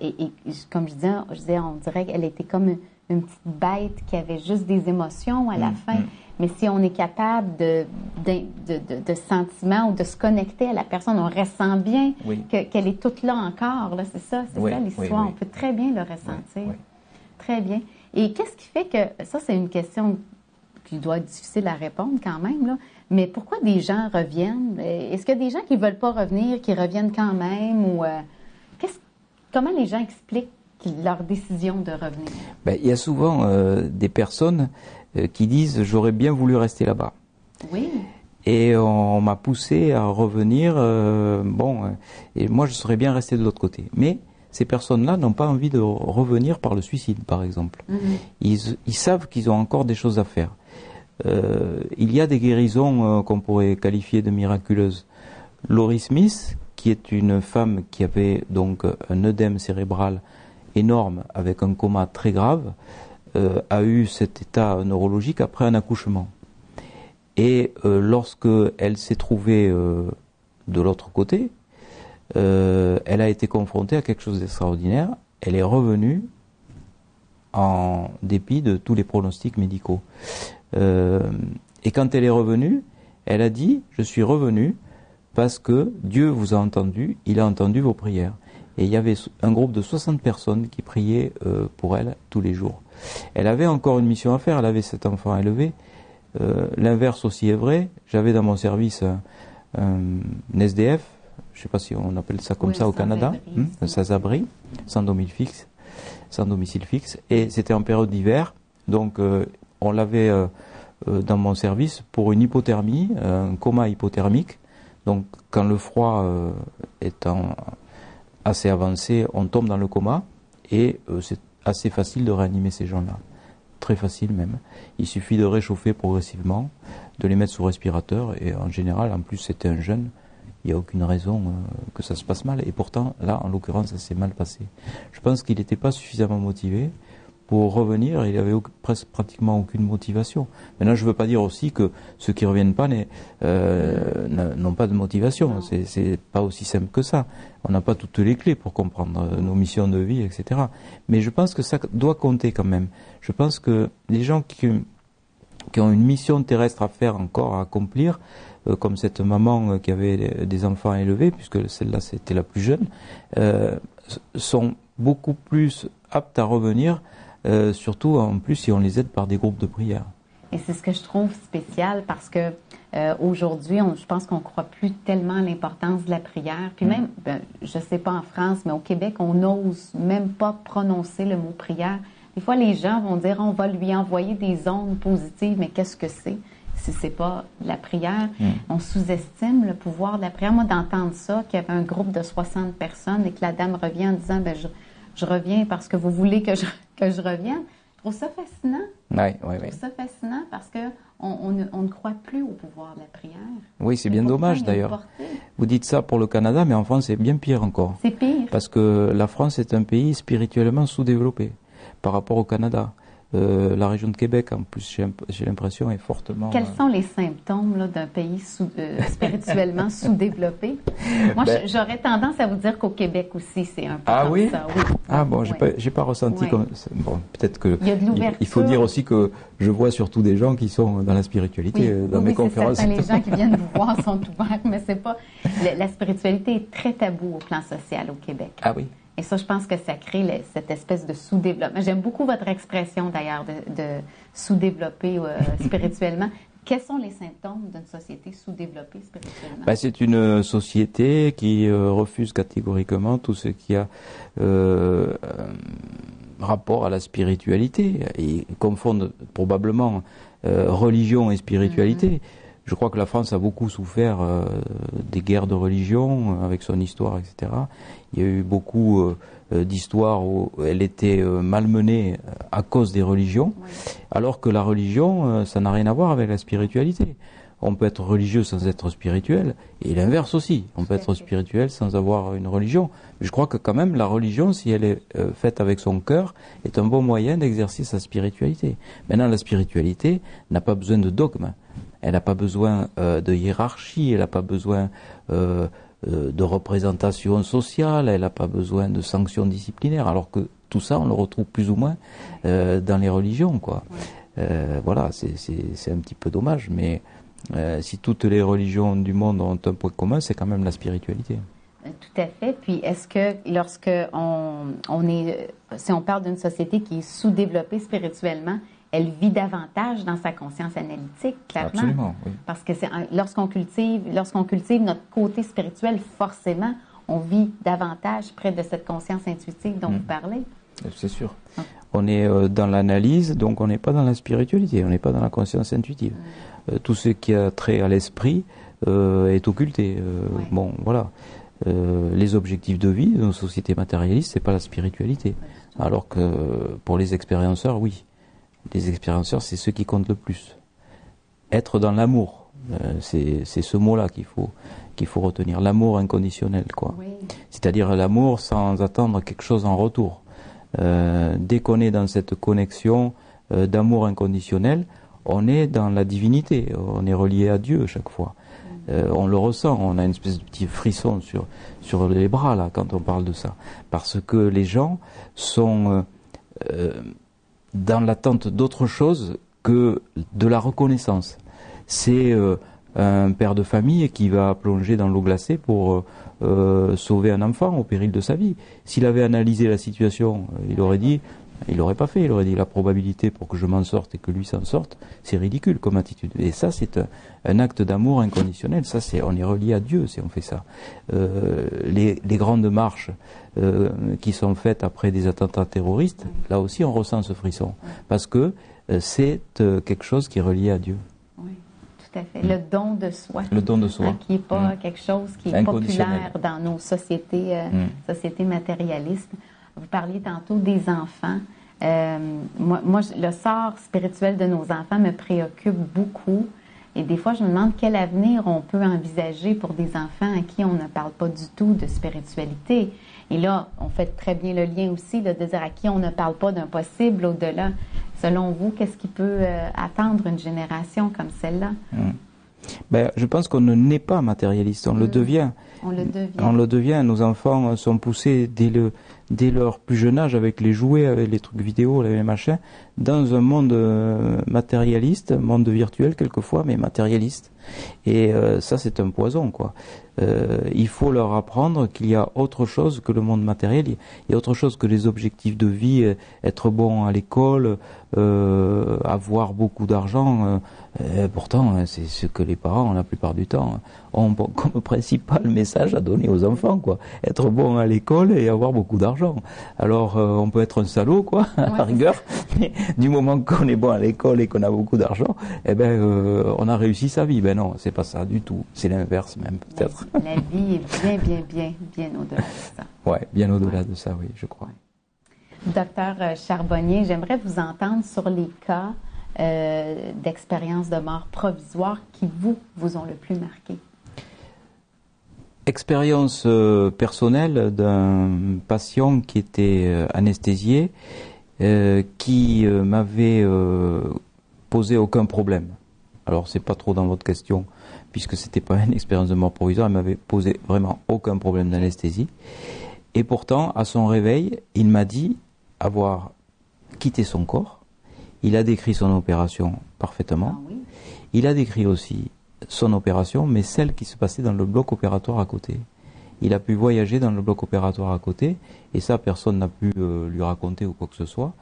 comme je disais, je disais, on dirait qu'elle était comme une, petite bête qui avait juste des émotions à la fin. Mais si on est capable de, de, de, sentiments ou de se connecter à la personne, on ressent bien Oui. que- qu'elle est toute là encore. Là, c'est ça, c'est Oui, ça l'histoire. oui. On peut très bien le ressentir. Très bien. Et qu'est-ce qui fait que, ça c'est une question qui doit être difficile à répondre quand même, là, mais pourquoi des gens reviennent? Est-ce qu'il y a des gens qui ne veulent pas revenir, qui reviennent quand même? Ou euh, comment les gens expliquent leur décision de revenir? Ben, il y a souvent euh, des personnes euh, qui disent j'aurais bien voulu rester là-bas. Oui, Et on m'a poussé à revenir. euh, bon, et moi je serais bien resté de l'autre côté. Mais ces personnes-là n'ont pas envie de revenir par le suicide, par exemple. Ils, ils savent qu'ils ont encore des choses à faire. Il y a des guérisons qu'on pourrait qualifier de miraculeuses. Laurie Smith, qui est une femme qui avait donc un œdème cérébral énorme avec un coma très grave, euh, a eu cet état neurologique après un accouchement. Et euh, lorsque elle s'est trouvée euh, de l'autre côté, elle a été confrontée à quelque chose d'extraordinaire. Elle est revenue en dépit de tous les pronostics médicaux. et quand elle est revenue, elle a dit, je suis revenue parce que Dieu vous a entendu, il a entendu vos prières. Et il y avait un groupe de 60 personnes qui priaient euh, pour elle tous les jours. Elle avait encore une mission à faire, elle avait cet enfant à élever. Euh, l'inverse aussi est vrai. J'avais dans mon service un, SDF, je ne sais pas si on appelle ça comme ça au Canada, hein, un sans-abri, sans domicile fixe, sans domicile fixe. Et c'était en période d'hiver, donc euh, on l'avait dans mon service pour une hypothermie, un coma hypothermique. Donc quand le froid est en, assez avancé, on tombe dans le coma et euh, c'est assez facile de réanimer ces gens-là. Très facile même. Il suffit de réchauffer progressivement, de les mettre sous respirateur et en général, en plus c'était un jeune, il n'y a aucune raison euh, que ça se passe mal. Et pourtant, là, en l'occurrence, ça s'est mal passé. Je pense qu'il n'était pas suffisamment motivé pour revenir, il avait presque pratiquement aucune motivation. Maintenant, je ne veux pas dire aussi que ceux qui ne reviennent pas euh, n'ont pas de motivation. C'est pas aussi simple que ça. On n'a pas toutes les clés pour comprendre euh, nos missions de vie, etc. Mais je pense que ça doit compter quand même. Je pense que les gens qui, qui ont une mission terrestre à faire encore, à accomplir, euh, comme cette maman qui avait des enfants à élever, puisque celle-là c'était la plus jeune, sont beaucoup plus aptes à revenir euh, surtout en plus si on les aide par des groupes de prière. Et c'est ce que je trouve spécial parce que euh, aujourd'hui, je pense qu'on croit plus tellement à l'importance de la prière. Puis mm. même, ben, je ne sais pas en France, mais au Québec, on n'ose même pas prononcer le mot prière. Des fois, les gens vont dire on va lui envoyer des ondes positives, mais qu'est-ce que c'est? Si c'est pas la prière? Mm. On sous-estime le pouvoir de la prière. Moi, d'entendre ça, qu'il y avait un groupe de 60 personnes et que la dame revient en disant ben, je, je reviens parce que vous voulez que je, que je revienne. Je trouve ça fascinant. Oui, oui, oui. Je trouve ça fascinant parce que on, ne, croit plus au pouvoir de la prière. Oui, c'est bien dommage d'ailleurs. Vous dites ça pour le Canada, mais en France, c'est bien pire encore. C'est pire. Parce que la France est un pays spirituellement sous-développé par rapport au Canada. Euh, la région de Québec, en plus, j'ai l'impression, est fortement. Quels euh, sont les symptômes d'un pays euh, spirituellement sous-développé? Moi, ben j'aurais tendance à vous dire qu'au Québec aussi, c'est un peu ah comme oui? ça. Ah bon, j'ai pas, pas ressenti comme. Bon, peut-être que. Il y a de l'ouverture. Il faut dire aussi que je vois surtout des gens qui sont dans la spiritualité dans mes conférences. Certain, les gens qui viennent vous voir sont ouverts, mais c'est pas. La spiritualité est très tabou au plan social au Québec. Ah oui? Et ça, je pense que ça crée cette espèce de sous-développement. J'aime beaucoup votre expression d'ailleurs de, sous-développer euh, spirituellement. Quels sont les symptômes d'une société sous-développée spirituellement? Ben, C'est une société qui euh, refuse catégoriquement tout ce qui a euh, rapport à la spiritualité et confondent probablement religion et spiritualité. Mm-hmm. Je crois que la France a beaucoup souffert des guerres de religion avec son histoire, etc. Il y a eu beaucoup euh, euh, d'histoires où elle était euh, malmenée à cause des religions, alors que la religion, ça n'a rien à voir avec la spiritualité. On peut être religieux sans être spirituel, et l'inverse aussi. On peut être spirituel sans avoir une religion. Mais je crois que quand même la religion, si elle est faite avec son cœur, est un bon moyen d'exercer sa spiritualité. Maintenant, la spiritualité n'a pas besoin de dogme. Elle n'a pas besoin de hiérarchie, elle n'a pas besoin euh, de représentation sociale, elle n'a pas besoin de sanctions disciplinaires, alors que tout ça, on le retrouve plus ou moins euh, dans les religions, quoi. Euh, voilà, c'est un petit peu dommage, mais si toutes les religions du monde ont un point commun, c'est quand même la spiritualité. Tout à fait. Puis, est-ce que lorsque on, on est, si on parle d'une société qui est sous-développée spirituellement, elle vit davantage dans sa conscience analytique, clairement. Absolument, oui. Parce que lorsqu'on cultive, lorsqu'on cultive notre côté spirituel, forcément, on vit davantage près de cette conscience intuitive dont vous mm. parlez. C'est sûr. Ah. On est euh, dans l'analyse, donc on n'est pas dans la spiritualité, on n'est pas dans la conscience intuitive. Mm. Euh, tout ce qui a trait à l'esprit euh, est occulté. Bon, voilà. les objectifs de vie de nos sociétés matérialistes, c'est pas la spiritualité. Alors que pour les expérienceurs, oui les expérienceurs, c'est ceux qui comptent le plus. Être dans l'amour, euh, c'est ce mot-là qu'il faut, qu'il faut retenir. L'amour inconditionnel, quoi. C'est-à-dire l'amour sans attendre quelque chose en retour. Euh, dès qu'on est dans cette connexion euh, d'amour inconditionnel, on est dans la divinité, on est relié à Dieu chaque fois. on le ressent, on a une espèce de petit frisson sur, sur les bras là quand on parle de ça. Parce que les gens sont dans l'attente d'autre chose que de la reconnaissance. C'est un père de famille qui va plonger dans l'eau glacée pour euh, sauver un enfant au péril de sa vie. S'il avait analysé la situation, il aurait dit, il n'aurait pas fait, il aurait dit la probabilité pour que je m'en sorte et que lui s'en sorte, c'est ridicule comme attitude. Et ça, c'est un, acte d'amour inconditionnel. Ça, c'est, on est relié à Dieu si on fait ça. Euh, les, grandes marches euh, qui sont faites après des attentats terroristes, là aussi, on ressent ce frisson parce que c'est quelque chose qui est relié à Dieu tout à fait. Le don de soi. Le don de soi. Hein, qui n'est pas mm. quelque chose qui est populaire dans nos sociétés, euh, mm. sociétés matérialistes. Vous parliez tantôt des enfants. Euh, moi, moi, le sort spirituel de nos enfants me préoccupe beaucoup. Et des fois, je me demande quel avenir on peut envisager pour des enfants à qui on ne parle pas du tout de spiritualité. Et là, on fait très bien le lien aussi de dire à qui on ne parle pas d'un possible au-delà. Selon vous, qu'est-ce qui peut euh, attendre une génération comme celle-là? Hmm. Ben, je pense qu'on ne naît pas matérialiste, on le hmm. devient. On le devient. On le devient. Nos enfants sont poussés dès, le, dès leur plus jeune âge avec les jouets, avec les trucs vidéo, les machins, dans un monde euh, matérialiste, monde virtuel quelquefois, mais matérialiste. Et euh, ça, c'est un poison, quoi. Euh, il faut leur apprendre qu'il y a autre chose que le monde matériel, il y a autre chose que les objectifs de vie, euh, être bon à l'école, euh, avoir beaucoup d'argent. pourtant, hein, c'est ce que les parents, la plupart du temps, ont comme principal message à donner aux enfants, quoi. Être bon à l'école et avoir beaucoup d'argent. Alors, on peut être un salaud, quoi, à la rigueur, mais du moment qu'on est bon à l'école et qu'on a beaucoup d'argent, eh ben, on a réussi sa vie. Ben non, c'est pas ça du tout. C'est l'inverse même, peut-être. La vie est bien, bien, bien, bien au-delà de ça. Oui, bien au-delà de ça, oui, je crois. Docteur euh, Charbonnier, j'aimerais vous entendre sur les cas euh, d'expérience de mort provisoire qui, vous, vous ont le plus marqué. Expérience euh, personnelle d'un patient qui était anesthésié, qui m'avait posé aucun problème. Alors, c'est pas trop dans votre question puisque c'était pas une expérience de mort provisoire, elle m'avait posé vraiment aucun problème d'anesthésie. Et pourtant, à son réveil, il m'a dit avoir quitté son corps. Il a décrit son opération parfaitement. Ah il a décrit aussi son opération, mais celle qui se passait dans le bloc opératoire à côté. Il a pu voyager dans le bloc opératoire à côté, et ça, personne n'a pu euh, lui raconter ou quoi que ce soit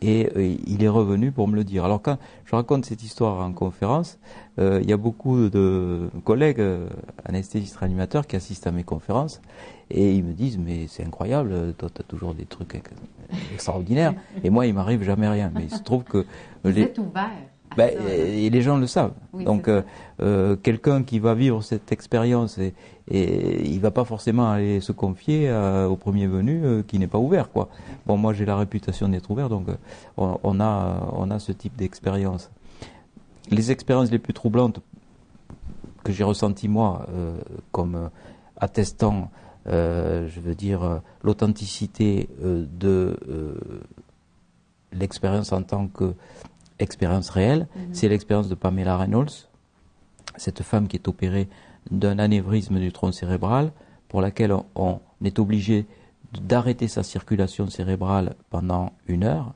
et euh, il est revenu pour me le dire. Alors quand je raconte cette histoire en conférence, euh, il y a beaucoup de collègues euh, anesthésistes réanimateurs qui assistent à mes conférences et ils me disent mais c'est incroyable, toi tu as toujours des trucs extraordinaires et moi il m'arrive jamais rien. Mais il se trouve que Vous les... êtes ouvert. Ben, et les gens le savent. Donc, euh, euh, quelqu'un qui va vivre cette expérience et, et il va pas forcément aller se confier au premier venu euh, qui n'est pas ouvert, quoi. Bon, moi j'ai la réputation d'être ouvert, donc on, on, a on a ce type d'expérience. Les expériences les plus troublantes que j'ai ressenties moi, comme attestant, je veux dire, l'authenticité de l'expérience en tant que expérience réelle, mhm. c'est l'expérience de Pamela Reynolds, cette femme qui est opérée d'un anévrisme du tronc cérébral, pour laquelle on, est obligé d'arrêter sa circulation cérébrale pendant une heure,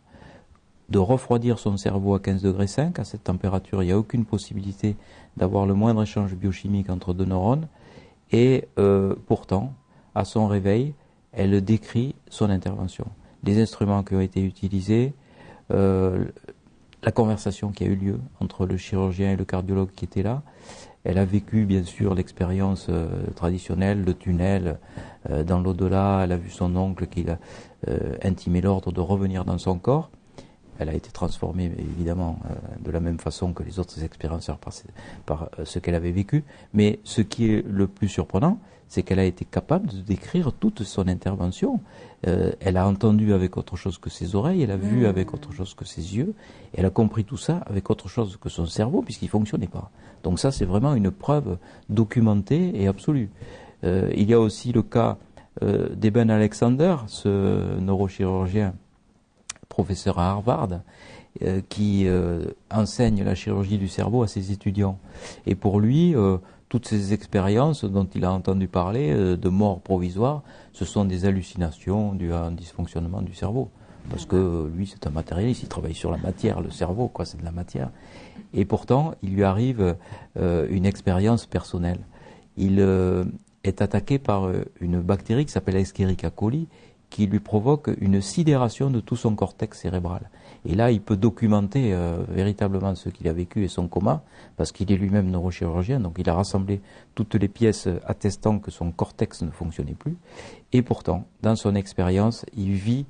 de refroidir son cerveau à 15 degrés 5. À cette température, il n'y a aucune possibilité d'avoir le moindre échange biochimique entre deux neurones. Et euh, pourtant, à son réveil, elle décrit son intervention. Les instruments qui ont été utilisés, euh, la conversation qui a eu lieu entre le chirurgien et le cardiologue qui était là. Elle a vécu bien sûr l'expérience euh, traditionnelle, le tunnel euh, dans l'au-delà. Elle a vu son oncle qui a euh, intimé l'ordre de revenir dans son corps. Elle a été transformée évidemment de la même façon que les autres expérienceurs par, par ce qu'elle avait vécu. Mais ce qui est le plus surprenant, c'est qu'elle a été capable de décrire toute son intervention. Euh, elle a entendu avec autre chose que ses oreilles, elle a vu avec autre chose que ses yeux, et elle a compris tout ça avec autre chose que son cerveau, puisqu'il ne fonctionnait pas. Donc ça, c'est vraiment une preuve documentée et absolue. Euh, il y a aussi le cas euh, d'Eben Alexander, ce neurochirurgien, professeur à Harvard, qui enseigne la chirurgie du cerveau à ses étudiants. Et pour lui, toutes ces expériences dont il a entendu parler euh, de mort provisoire, ce sont des hallucinations dues à un dysfonctionnement du cerveau. Parce que lui, c'est un matérialiste, il travaille sur la matière, le cerveau, quoi, c'est de la matière. Et pourtant, il lui arrive euh, une expérience personnelle. Il euh, est attaqué par une bactérie qui s'appelle Escherichia coli, qui lui provoque une sidération de tout son cortex cérébral. Et là, il peut documenter euh, véritablement ce qu'il a vécu et son coma, parce qu'il est lui-même neurochirurgien, donc il a rassemblé toutes les pièces attestant que son cortex ne fonctionnait plus. Et pourtant, dans son expérience, il vit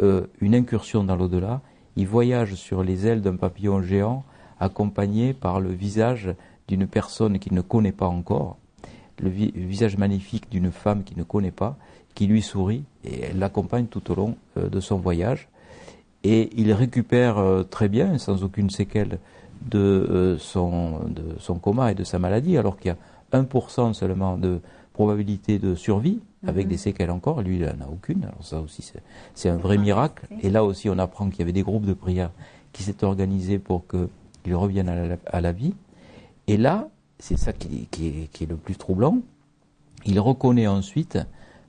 euh, une incursion dans l'au-delà, il voyage sur les ailes d'un papillon géant, accompagné par le visage d'une personne qu'il ne connaît pas encore, le visage magnifique d'une femme qu'il ne connaît pas, qui lui sourit, et l'accompagne tout au long euh, de son voyage et il récupère euh, très bien, sans aucune séquelle, de, euh, son, de son coma et de sa maladie, alors qu'il y a 1% seulement de probabilité de survie, avec mhm. des séquelles encore, lui il n'en a aucune, alors ça aussi c'est un vrai miracle, et là aussi on apprend qu'il y avait des groupes de prière qui s'étaient organisés pour qu'il revienne à la, à la, vie, et là, c'est ça qui, qui, est, qui est le plus troublant, il reconnaît ensuite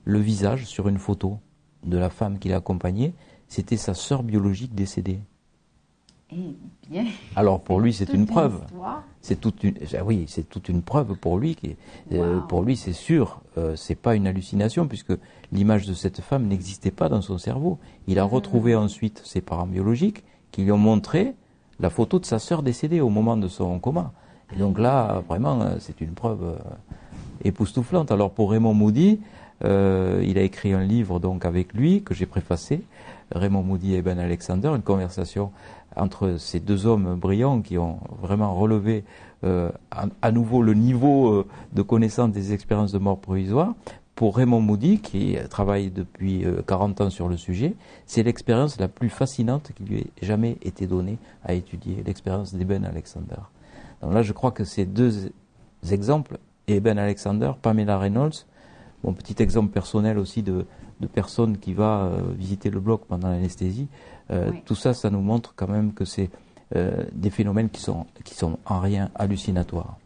le visage sur une photo de la femme qui l'a accompagné, c'était sa sœur biologique décédée. Eh bien. Alors pour lui, c'est une preuve. C'est toute une, ah oui, c'est toute une preuve pour lui. Qui, euh, pour lui, c'est sûr, euh, c'est pas une hallucination puisque l'image de cette femme n'existait pas dans son cerveau. Il a ah. retrouvé ensuite ses parents biologiques qui lui ont montré la photo de sa sœur décédée au moment de son coma. Et donc là, vraiment, euh, c'est une preuve époustouflante. Alors pour Raymond Moody, il a écrit un livre donc avec lui que j'ai préfacé Raymond Moody et Ben Alexander, une conversation entre ces deux hommes brillants qui ont vraiment relevé euh, à, nouveau le niveau euh, de connaissance des expériences de mort provisoire. Pour Raymond Moody, qui travaille depuis 40 euh, ans sur le sujet, c'est l'expérience la plus fascinante qui lui ait jamais été donnée à étudier, l'expérience d'Eben Alexander. Donc là, je crois que ces deux exemples, Eben Alexander, Pamela Reynolds, mon petit exemple personnel aussi de, de personnes qui va euh, visiter le bloc pendant l'anesthésie, euh, tout ça, ça nous montre quand même que c'est euh, des phénomènes qui sont, qui sont en rien hallucinatoires.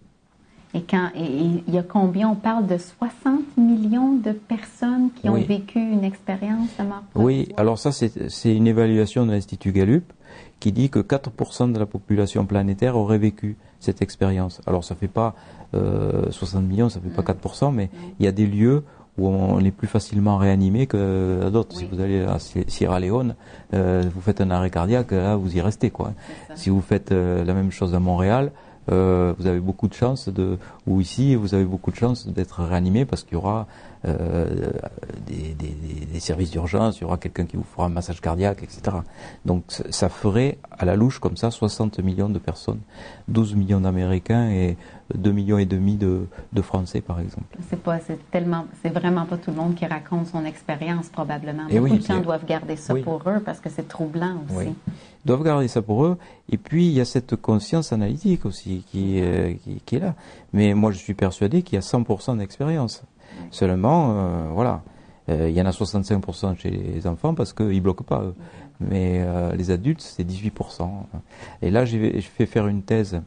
Et quand il y a combien? On parle de 60 millions de personnes qui ont vécu une expérience de mort. Oui, alors ça c'est une évaluation de l'Institut Gallup qui dit que 4% de la population planétaire aurait vécu cette expérience. Alors ça fait pas 60 millions, ça fait pas 4%, mm. mais il y a des lieux où on est plus facilement réanimé que d'autres. Si vous allez à Sierra Leone, euh, vous faites un arrêt cardiaque, là vous y restez quoi. Si vous faites euh, la même chose à Montréal, euh, vous avez beaucoup de chance de, ou ici vous avez beaucoup de chance d'être réanimé parce qu'il y aura euh, des, des, des, services d'urgence, il y aura quelqu'un qui vous fera un massage cardiaque, etc. Donc ça ferait à la louche comme ça 60 millions de personnes, 12 millions d'Américains et 2 millions et demi de, de Français par exemple. C'est pas, c'est tellement, c'est vraiment pas tout le monde qui raconte son expérience probablement. Et Beaucoup de gens doivent garder ça pour eux parce que c'est troublant aussi. Oui. Ils doivent garder ça pour eux. Et puis il y a cette conscience analytique aussi qui, euh, qui, qui est là. Mais moi je suis persuadé qu'il y a 100% d'expérience. Seulement, euh, voilà, euh, il y en a 65% chez les enfants parce qu'ils ne bloquent pas. Eux. Mais euh, les adultes, c'est 18%. Et là, j'ai fait faire une thèse.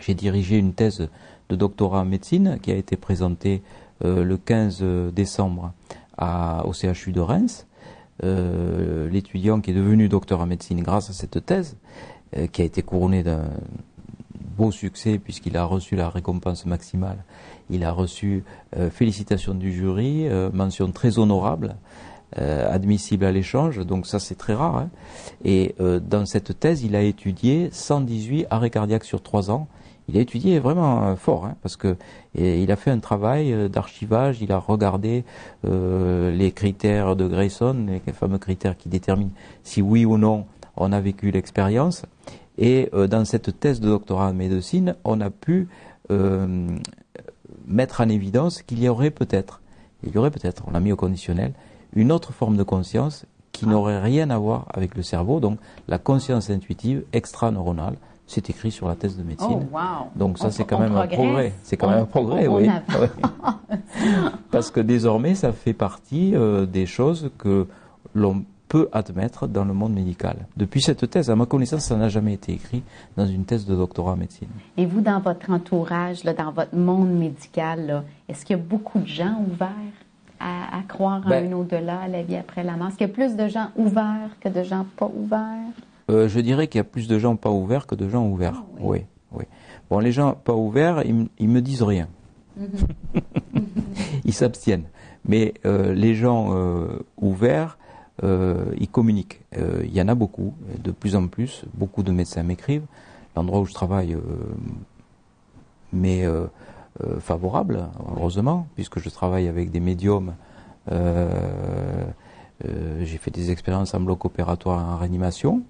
J'ai dirigé une thèse de doctorat en médecine qui a été présentée le 15 décembre au CHU de Reims. L'étudiant qui est devenu docteur en médecine grâce à cette thèse, qui a été couronné d'un beau succès puisqu'il a reçu la récompense maximale il a reçu euh, félicitations du jury, euh, mention très honorable, euh, admissible à l'échange, donc ça c'est très rare. Hein. Et dans cette thèse, il a étudié 118 arrêts cardiaques sur trois ans. Il a étudié vraiment fort, hein, parce que il a fait un travail d'archivage, il a regardé les critères de Grayson, les fameux critères qui déterminent si oui ou non on a vécu l'expérience. Et dans cette thèse de doctorat en médecine, on a pu mettre en évidence qu'il y aurait peut-être, il y aurait peut-être, on l'a mis au conditionnel, une autre forme de conscience qui ah. n'aurait rien à voir avec le cerveau, donc la conscience intuitive extra-neuronale. C'est écrit sur la thèse de médecine. Oh, donc ça, c'est quand même un progrès. C'est quand même un progrès, oui. Parce que désormais, ça fait partie euh, des choses que l'on peut admettre dans le monde médical. Depuis cette thèse, à ma connaissance, ça n'a jamais été écrit dans une thèse de doctorat en médecine. Et vous, dans votre entourage, dans votre monde médical, est-ce qu'il y a beaucoup de gens ouverts à, croire en ben un au-delà, à la vie après la mort? Est-ce qu'il y a plus de gens ouverts que de gens pas ouverts? Euh, je dirais qu'il y a plus de gens pas ouverts que de gens ouverts. Ah oui. oui. Bon, les gens pas ouverts, ils, ils me disent rien. Mhm. ils s'abstiennent. Mais euh, les gens euh, ouverts, euh, ils communiquent. Euh, il y en a beaucoup, de plus en plus. Beaucoup de médecins m'écrivent. L'endroit où je travaille euh, m'est favorable, heureusement, puisque je travaille avec des médiums. J'ai fait des expériences en bloc opératoire en réanimation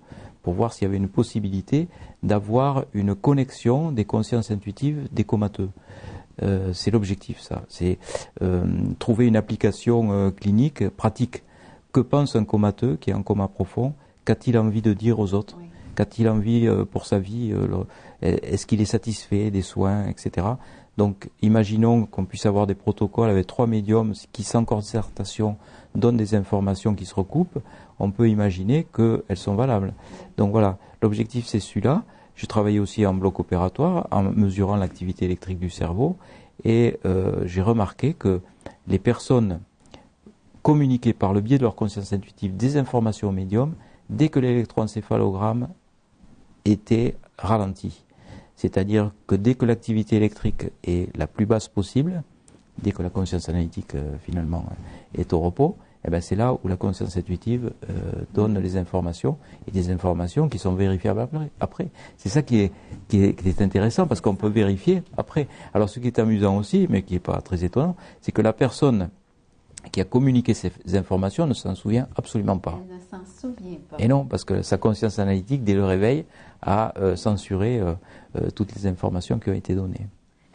pour voir s'il y avait une possibilité d'avoir une connexion des consciences intuitives des comateux. c'est l'objectif, ça. C'est trouver une application clinique pratique que pense un comateux qui est en coma profond Qu'a-t-il envie de dire aux autres Qu'a-t-il envie euh, pour sa vie euh, Est-ce qu'il est satisfait des soins, etc. Donc, imaginons qu'on puisse avoir des protocoles avec trois médiums qui, sans concertation, donnent des informations qui se recoupent. On peut imaginer qu'elles sont valables. Donc voilà, l'objectif c'est celui-là. Je travaillais aussi en bloc opératoire en mesurant l'activité électrique du cerveau et euh, j'ai remarqué que les personnes communiquer par le biais de leur conscience intuitive des informations au médium dès que l'électroencéphalogramme était ralenti. C'est-à-dire que dès que l'activité électrique est la plus basse possible, dès que la conscience analytique euh, finalement est au repos, eh ben c'est là où la conscience intuitive euh, donne les informations et des informations qui sont vérifiables après. C'est ça qui est, qui est, qui est intéressant parce qu'on peut vérifier après. Alors ce qui est amusant aussi, mais qui n'est pas très étonnant, c'est que la personne qui a communiqué ces informations ne s'en souvient absolument pas. Elle ne s'en souvient pas. Et non, parce que sa conscience analytique, dès le réveil, a euh, censuré euh, euh, toutes les informations qui ont été données.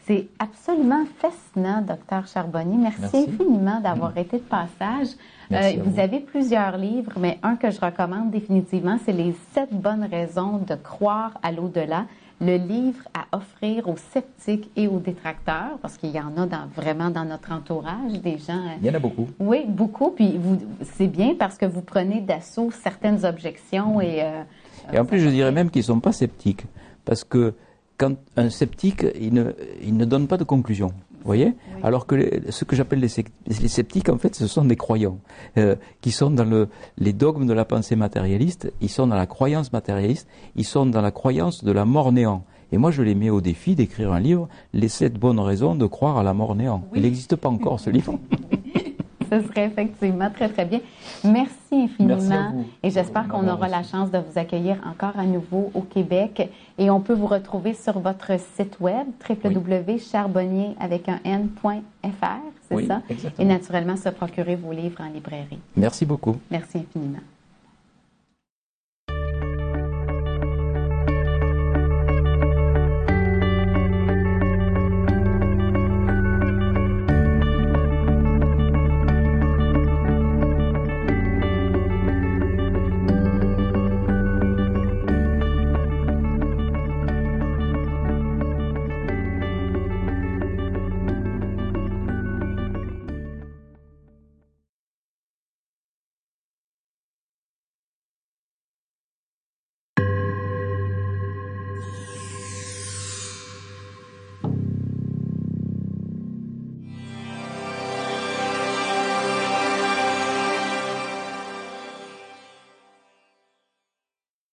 C'est absolument fascinant, docteur Charbonnier. Merci, infiniment d'avoir été de passage. vous, vous avez plusieurs livres, mais un que je recommande définitivement, c'est Les sept bonnes raisons de croire à l'au-delà le livre à offrir aux sceptiques et aux détracteurs, parce qu'il y en a dans, vraiment dans notre entourage, des gens. Euh, Il y en a beaucoup. Oui, beaucoup. Puis vous, c'est bien parce que vous prenez d'assaut certaines objections et. Euh, et en plus, je dirais même qu'ils ne sont pas sceptiques, parce que quand un sceptique, il ne, il ne donne pas de conclusion voyez Alors que ce que j'appelle les, sceptiques, en fait, ce sont des croyants, euh, qui sont dans le, les dogmes de la pensée matérialiste, ils sont dans la croyance matérialiste, ils sont dans la croyance de la mort néant. Et moi, je les mets au défi d'écrire un livre, Les sept bonnes raisons de croire à la mort néant. Il n'existe pas encore, ce livre. Ce serait effectivement très, très bien. Merci infiniment. et j'espère qu'on aura la chance de vous accueillir encore à nouveau au Québec. Et on peut vous retrouver sur votre site web, www.charbonnier avec un n.fr, c'est ça? Et naturellement, se procurer vos livres en librairie. Merci beaucoup. Merci infiniment.